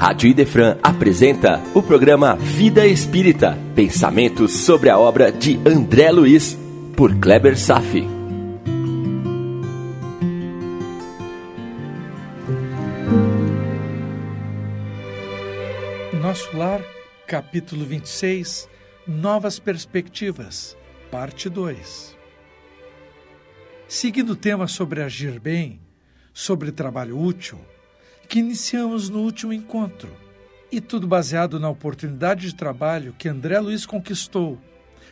Rádio Idefran apresenta o programa Vida Espírita, pensamentos sobre a obra de André Luiz, por Kleber Safi. Nosso Lar, capítulo 26, Novas Perspectivas, parte 2. Seguindo o tema sobre agir bem, sobre trabalho útil, que iniciamos no último encontro, e tudo baseado na oportunidade de trabalho que André Luiz conquistou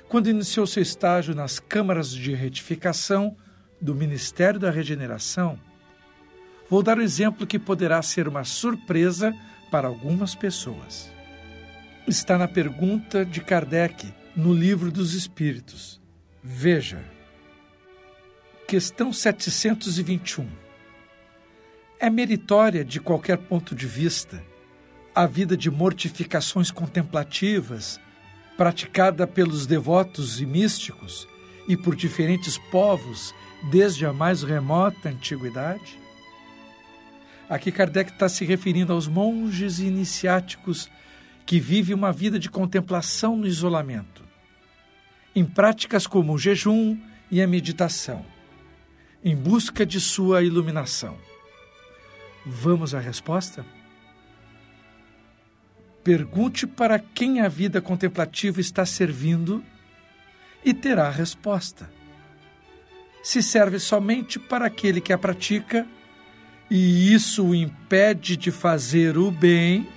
quando iniciou seu estágio nas câmaras de retificação do Ministério da Regeneração. Vou dar um exemplo que poderá ser uma surpresa para algumas pessoas. Está na pergunta de Kardec, no Livro dos Espíritos. Veja. Questão 721. É meritória, de qualquer ponto de vista, a vida de mortificações contemplativas praticada pelos devotos e místicos e por diferentes povos desde a mais remota antiguidade? Aqui Kardec está se referindo aos monges iniciáticos que vivem uma vida de contemplação no isolamento, em práticas como o jejum e a meditação em busca de sua iluminação. Vamos à resposta? Pergunte para quem a vida contemplativa está servindo e terá a resposta. Se serve somente para aquele que a pratica e isso o impede de fazer o bem,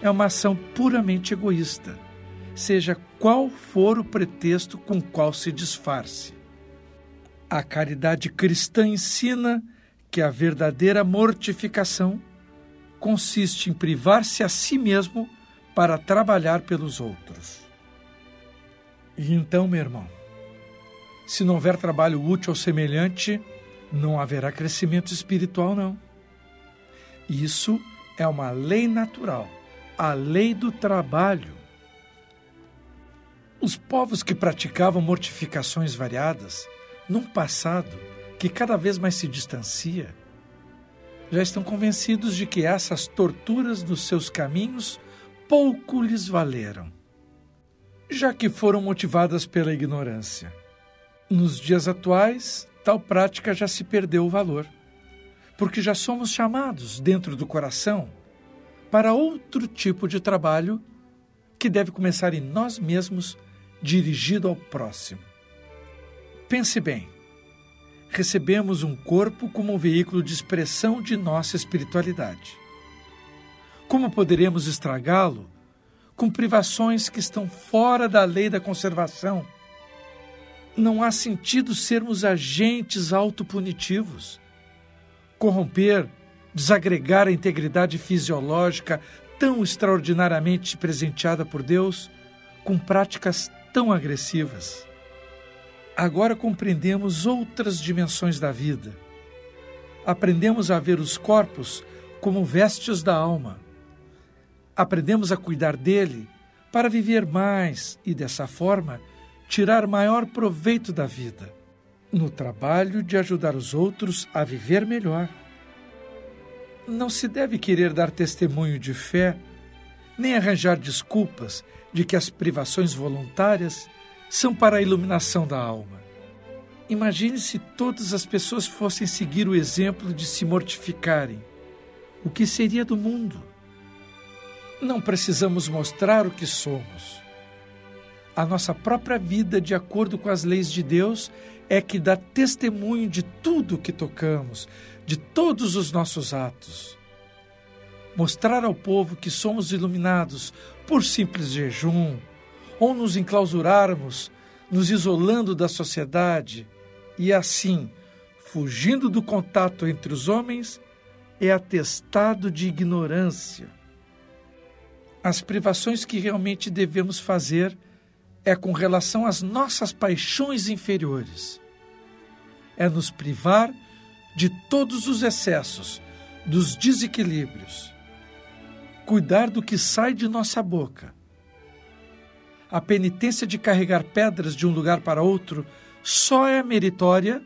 é uma ação puramente egoísta, seja qual for o pretexto com qual se disfarce. A caridade cristã ensina que a verdadeira mortificação consiste em privar-se a si mesmo para trabalhar pelos outros. E então, meu irmão, se não houver trabalho útil ou semelhante, não haverá crescimento espiritual, não. Isso é uma lei natural, a lei do trabalho. Os povos que praticavam mortificações variadas num passado que cada vez mais se distancia, já estão convencidos de que essas torturas dos seus caminhos pouco lhes valeram, já que foram motivadas pela ignorância. Nos dias atuais, tal prática já se perdeu o valor, porque já somos chamados, dentro do coração, para outro tipo de trabalho que deve começar em nós mesmos, dirigido ao próximo. Pense bem. Recebemos um corpo como um veículo de expressão de nossa espiritualidade. Como poderemos estragá-lo com privações que estão fora da lei da conservação? Não há sentido sermos agentes autopunitivos. Corromper, desagregar a integridade fisiológica tão extraordinariamente presenteada por Deus com práticas tão agressivas agora compreendemos outras dimensões da vida. Aprendemos a ver os corpos como vestes da alma. Aprendemos a cuidar dele para viver mais e, dessa forma, tirar maior proveito da vida, no trabalho de ajudar os outros a viver melhor. Não se deve querer dar testemunho de fé, nem arranjar desculpas de que as privações voluntárias são para a iluminação da alma. Imagine se todas as pessoas fossem seguir o exemplo de se mortificarem. O que seria do mundo? Não precisamos mostrar o que somos. A nossa própria vida, de acordo com as leis de Deus, é que dá testemunho de tudo que tocamos, de todos os nossos atos. Mostrar ao povo que somos iluminados por simples jejum, ou nos enclausurarmos, nos isolando da sociedade e assim, fugindo do contato entre os homens, é atestado de ignorância. As privações que realmente devemos fazer é com relação às nossas paixões inferiores. É nos privar de todos os excessos, dos desequilíbrios. Cuidar do que sai de nossa boca a penitência de carregar pedras de um lugar para outro só é meritória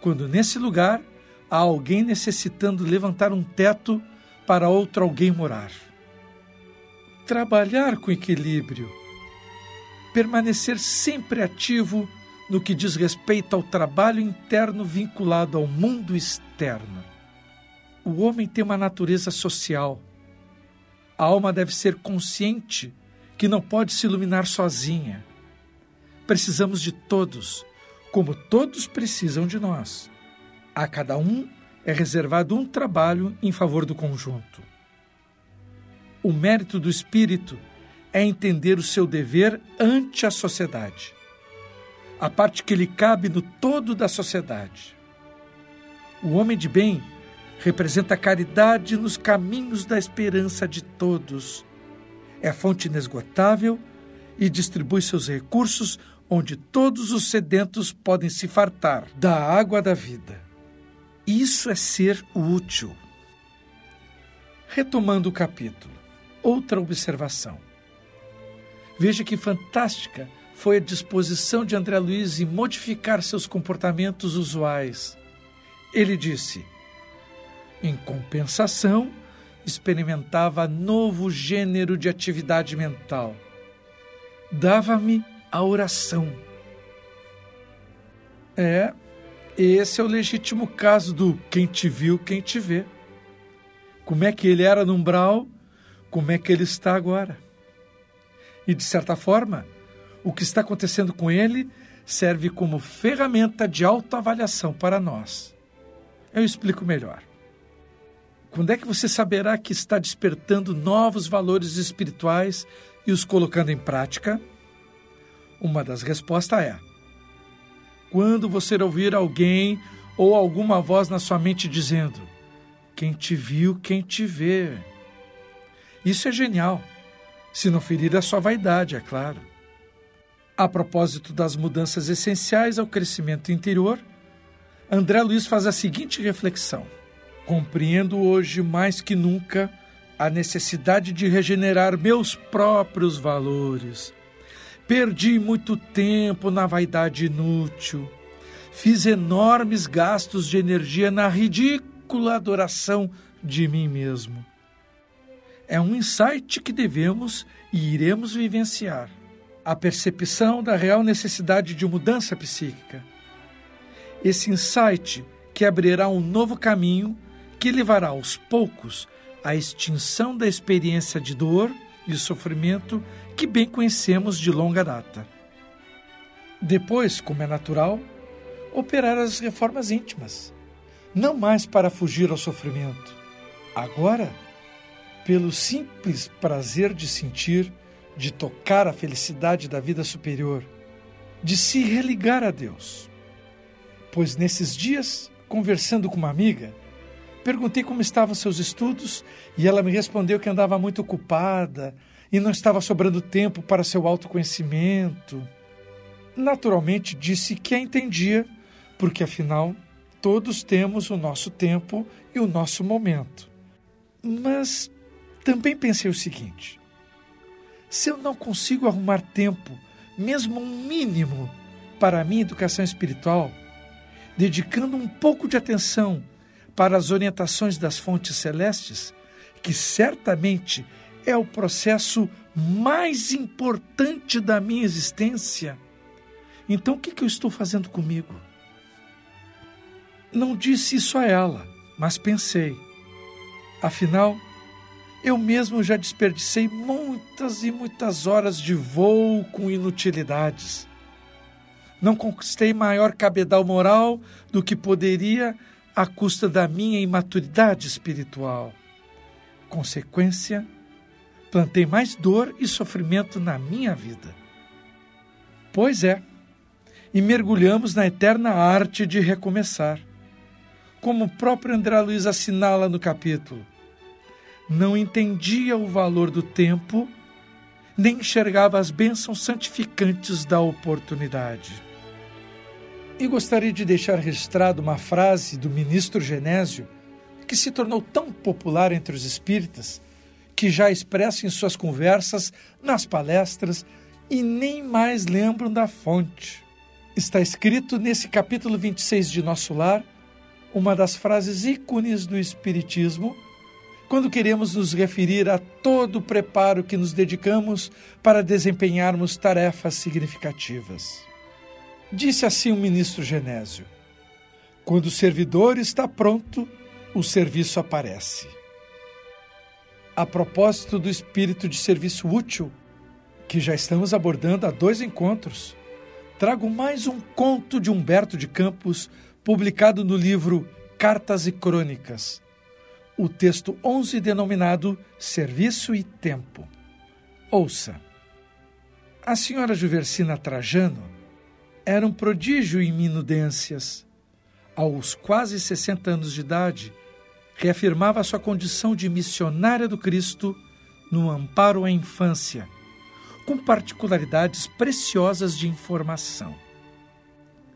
quando nesse lugar há alguém necessitando levantar um teto para outro alguém morar. Trabalhar com equilíbrio. Permanecer sempre ativo no que diz respeito ao trabalho interno vinculado ao mundo externo. O homem tem uma natureza social. A alma deve ser consciente que não pode se iluminar sozinha. Precisamos de todos, como todos precisam de nós. A cada um é reservado um trabalho em favor do conjunto. O mérito do espírito é entender o seu dever ante a sociedade, a parte que lhe cabe no todo da sociedade. O homem de bem representa a caridade nos caminhos da esperança de todos. É fonte inesgotável e distribui seus recursos onde todos os sedentos podem se fartar da água da vida. Isso é ser útil. Retomando o capítulo, outra observação. Veja que fantástica foi a disposição de André Luiz em modificar seus comportamentos usuais. Ele disse: em compensação, experimentava novo gênero de atividade mental. Dava-me a oração. É, esse é o legítimo caso do quem te viu, quem te vê. Como é que ele era no umbral, como é que ele está agora. E, de certa forma, o que está acontecendo com ele serve como ferramenta de autoavaliação para nós. Eu explico melhor. Quando é que você saberá que está despertando novos valores espirituais e os colocando em prática? Uma das respostas é: quando você ouvir alguém ou alguma voz na sua mente dizendo: Quem te viu, quem te vê. Isso é genial, se não ferir a sua vaidade, é claro. A propósito das mudanças essenciais ao crescimento interior, André Luiz faz a seguinte reflexão: Compreendo hoje mais que nunca a necessidade de regenerar meus próprios valores Perdi muito tempo na vaidade inútil. Fiz enormes gastos de energia na ridícula adoração de mim mesmo. É um insight que devemos e iremos vivenciar. A percepção da real necessidade de mudança psíquica. Esse insight que abrirá um novo caminho que levará aos poucos à extinção da experiência de dor e sofrimento que bem conhecemos de longa data. Depois, como é natural, operar as reformas íntimas, não mais para fugir ao sofrimento, agora, pelo simples prazer de sentir, de tocar a felicidade da vida superior, de se religar a Deus. Pois nesses dias, conversando com uma amiga, perguntei como estavam seus estudos e ela me respondeu que andava muito ocupada, e não estava sobrando tempo para seu autoconhecimento. Naturalmente disse que a entendia, porque afinal todos temos o nosso tempo e o nosso momento. Mas também pensei o seguinte: se eu não consigo arrumar tempo, mesmo um mínimo, para a minha educação espiritual, dedicando um pouco de atenção para as orientações das fontes celestes, que certamente é o processo mais importante da minha existência. Então o que, eu estou fazendo comigo? Não disse isso a ela, mas pensei. Afinal, eu mesmo já desperdicei muitas e muitas horas de voo com inutilidades. Não conquistei maior cabedal moral do que poderia à custa da minha imaturidade espiritual. Consequência, plantei mais dor e sofrimento na minha vida. Pois é, e mergulhamos na eterna arte de recomeçar. Como o próprio André Luiz assinala no capítulo, não entendia o valor do tempo, nem enxergava as bênçãos santificantes da oportunidade. E gostaria de deixar registrado uma frase do ministro Genésio, que se tornou tão popular entre os espíritas que já expressam em suas conversas, nas palestras e nem mais lembram da fonte. Está escrito nesse capítulo 26 de Nosso Lar, uma das frases ícones do Espiritismo, quando queremos nos referir a todo o preparo que nos dedicamos para desempenharmos tarefas significativas. Disse assim o ministro Genésio: Quando o servidor está pronto, o serviço aparece. A propósito do espírito de serviço útil, que já estamos abordando há dois encontros, trago mais um conto de Humberto de Campos, publicado no livro Cartas e Crônicas o texto 11 denominado Serviço e Tempo. Ouça. A senhora Juversina Trajano era um prodígio em minudências. Aos quase 60 anos de idade, reafirmava sua condição de missionária do Cristo no amparo à infância, com particularidades preciosas de informação.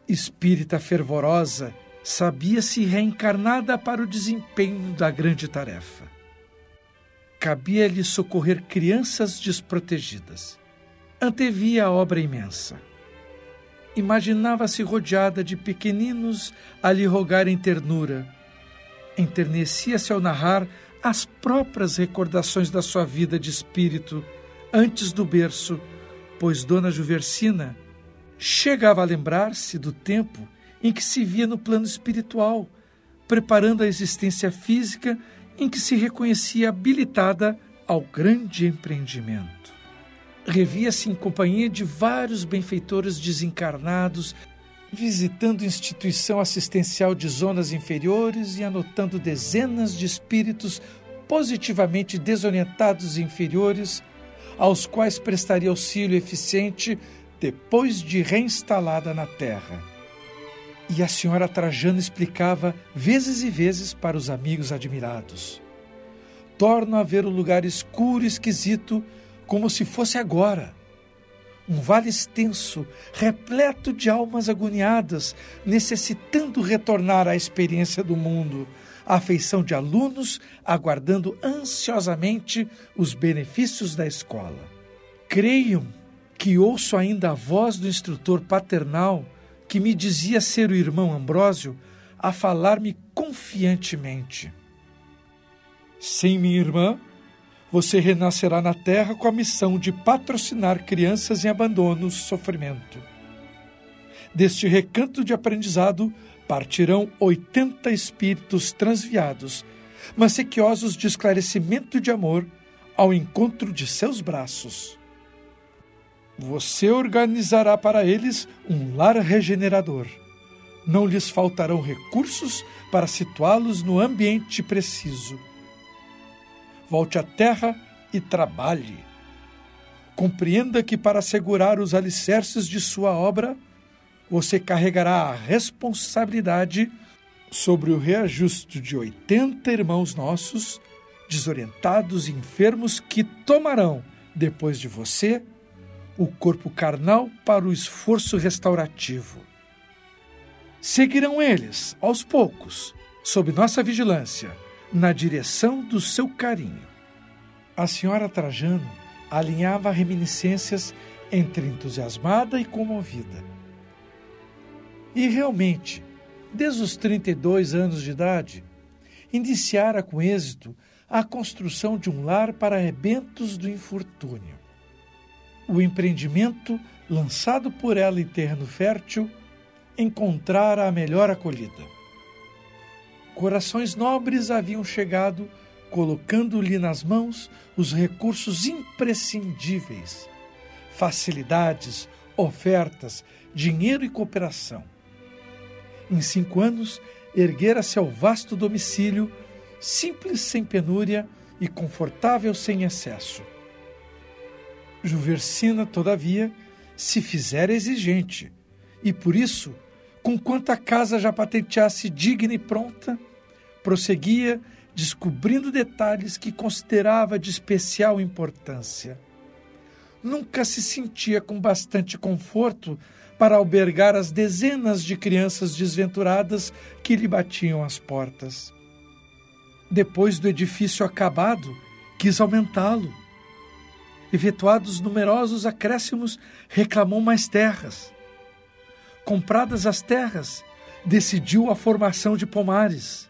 Espírita fervorosa sabia-se reencarnada para o desempenho da grande tarefa. Cabia-lhe socorrer crianças desprotegidas. Antevia a obra imensa. Imaginava-se rodeada de pequeninos a lhe rogarem ternura. Enternecia-se ao narrar as próprias recordações da sua vida de espírito antes do berço, pois Dona Juversina chegava a lembrar-se do tempo em que se via no plano espiritual, preparando a existência física em que se reconhecia habilitada ao grande empreendimento. Revia-se em companhia de vários benfeitores desencarnados, visitando instituição assistencial de zonas inferiores e anotando dezenas de espíritos positivamente desorientados e inferiores, aos quais prestaria auxílio eficiente depois de reinstalada na Terra. E a senhora Trajano explicava vezes e vezes para os amigos admirados. Torno a ver o lugar escuro e esquisito como se fosse agora. Um vale extenso, repleto de almas agoniadas, necessitando retornar à experiência do mundo, à afeição de alunos aguardando ansiosamente os benefícios da escola. Creiam que ouço ainda a voz do instrutor paternal que me dizia ser o irmão Ambrósio, a falar-me confiantemente. Sim, minha irmã, você renascerá na terra com a missão de patrocinar crianças em abandono, sofrimento. Deste recanto de aprendizado partirão oitenta espíritos transviados, mas sequiosos de esclarecimento de amor ao encontro de seus braços. Você organizará para eles um lar regenerador. Não lhes faltarão recursos para situá-los no ambiente preciso. Volte à terra e trabalhe. Compreenda que, para assegurar os alicerces de sua obra, você carregará a responsabilidade sobre o reajuste de 80 irmãos nossos, desorientados e enfermos, que tomarão, depois de você, o corpo carnal para o esforço restaurativo. Seguirão eles, aos poucos, sob nossa vigilância, na direção do seu carinho. A senhora Trajano alinhava reminiscências entre entusiasmada e comovida. E realmente, desde os 32 anos de idade, iniciara com êxito a construção de um lar para arrebentos do infortúnio o empreendimento lançado por ela em terreno fértil encontrara a melhor acolhida. Corações nobres haviam chegado, colocando-lhe nas mãos os recursos imprescindíveis, facilidades, ofertas, dinheiro e cooperação. Em cinco anos, erguera-se ao vasto domicílio, simples sem penúria e confortável sem excesso. Juversina, todavia, se fizera exigente, e por isso, com quanta casa já patenteasse digna e pronta, prosseguia descobrindo detalhes que considerava de especial importância. Nunca se sentia com bastante conforto para albergar as dezenas de crianças desventuradas que lhe batiam às portas. Depois do edifício acabado, quis aumentá-lo efetuados numerosos acréscimos, reclamou mais terras. Compradas as terras, decidiu a formação de pomares.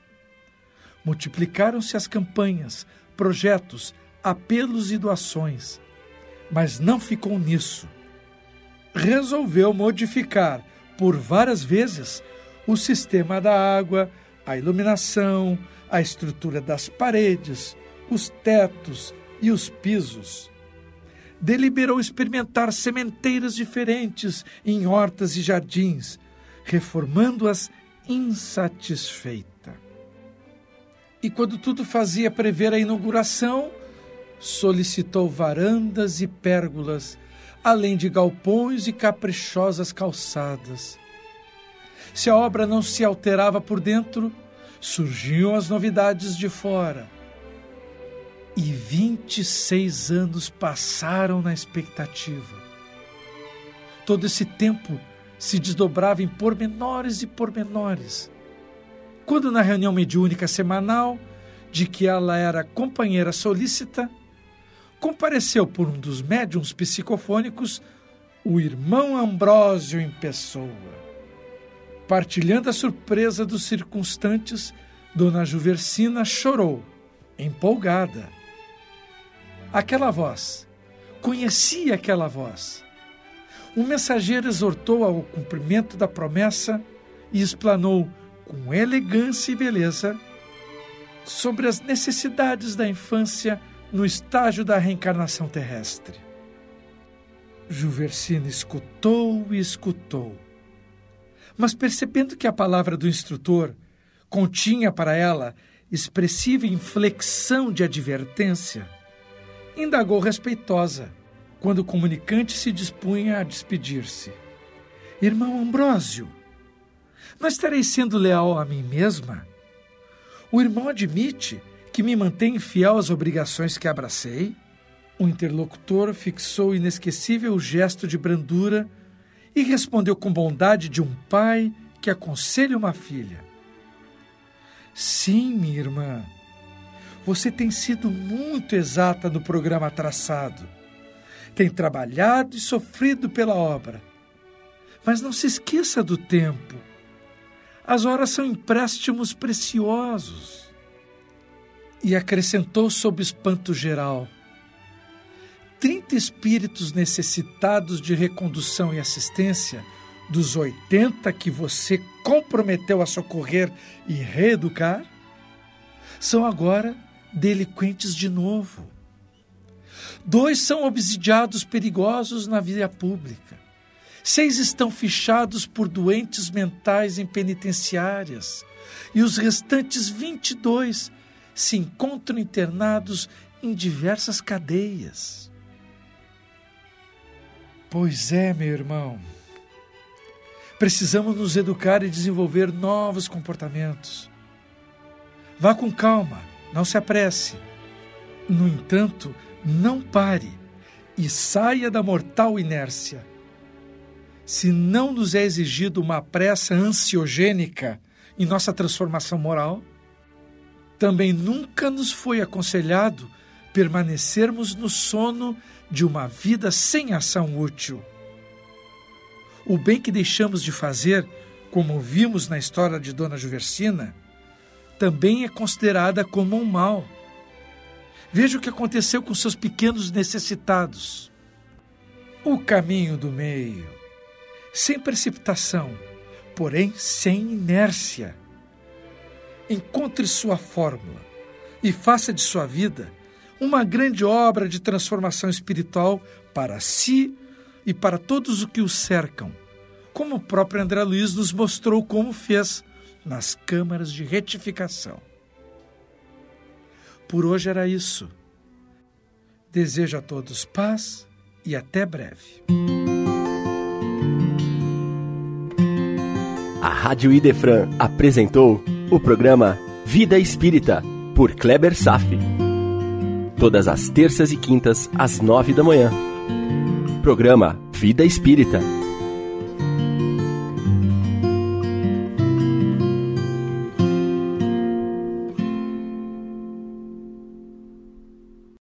Multiplicaram-se as campanhas, projetos, apelos e doações. Mas não ficou nisso. Resolveu modificar por várias vezes o sistema da água, a iluminação, a estrutura das paredes, os tetos e os pisos. Deliberou experimentar sementeiras diferentes em hortas e jardins, reformando-as insatisfeita. E quando tudo fazia prever a inauguração, solicitou varandas e pérgolas, além de galpões e caprichosas calçadas. Se a obra não se alterava por dentro, surgiam as novidades de fora. E 26 anos passaram na expectativa. Todo esse tempo se desdobrava em pormenores e pormenores. Quando, na reunião mediúnica semanal, de que ela era companheira solícita, compareceu por um dos médiums psicofônicos o irmão Ambrósio em pessoa. Partilhando a surpresa dos circunstantes, Dona Juversina chorou, empolgada. Aquela voz, conhecia aquela voz. O mensageiro exortou ao cumprimento da promessa e explanou com elegância e beleza sobre as necessidades da infância no estágio da reencarnação terrestre. Juversina escutou e escutou mas percebendo que a palavra do instrutor continha para ela expressiva inflexão de advertência, indagou respeitosa quando o comunicante se dispunha a despedir-se. Irmão Ambrósio, não estarei sendo leal a mim mesma? O irmão admite que me mantém fiel às obrigações que abracei? O interlocutor fixou o inesquecível gesto de brandura e respondeu com bondade de um pai que aconselha uma filha: Sim, minha irmã, você tem sido muito exata no programa traçado. Tem trabalhado e sofrido pela obra. Mas não se esqueça do tempo. As horas são empréstimos preciosos. E acrescentou sob espanto geral: 30 espíritos necessitados de recondução e assistência, dos 80 que você comprometeu a socorrer e reeducar, são agora delinquentes de novo. Dois são obsidiados perigosos na via pública. Seis estão fichados por doentes mentais em penitenciárias. E os restantes 22 se encontram internados em diversas cadeias. Pois é, meu irmão. Precisamos nos educar e desenvolver novos comportamentos. Vá com calma, não se apresse. No entanto, não pare e saia da mortal inércia. Se não nos é exigido uma pressa ansiogênica em nossa transformação moral, também nunca nos foi aconselhado permanecermos no sono de uma vida sem ação útil. O bem que deixamos de fazer, como vimos na história de Dona Juversina, também é considerada como um mal. Veja o que aconteceu com seus pequenos necessitados. O caminho do meio, sem precipitação, porém sem inércia. Encontre sua fórmula e faça de sua vida uma grande obra de transformação espiritual para si e para todos os que o cercam, como o próprio André Luiz nos mostrou como fez nas câmaras de retificação. Por hoje era isso. Desejo a todos paz e até breve. A Rádio Idefran apresentou o programa Vida Espírita, por Kleber Safi todas as terças e quintas, às nove da manhã. Programa Vida Espírita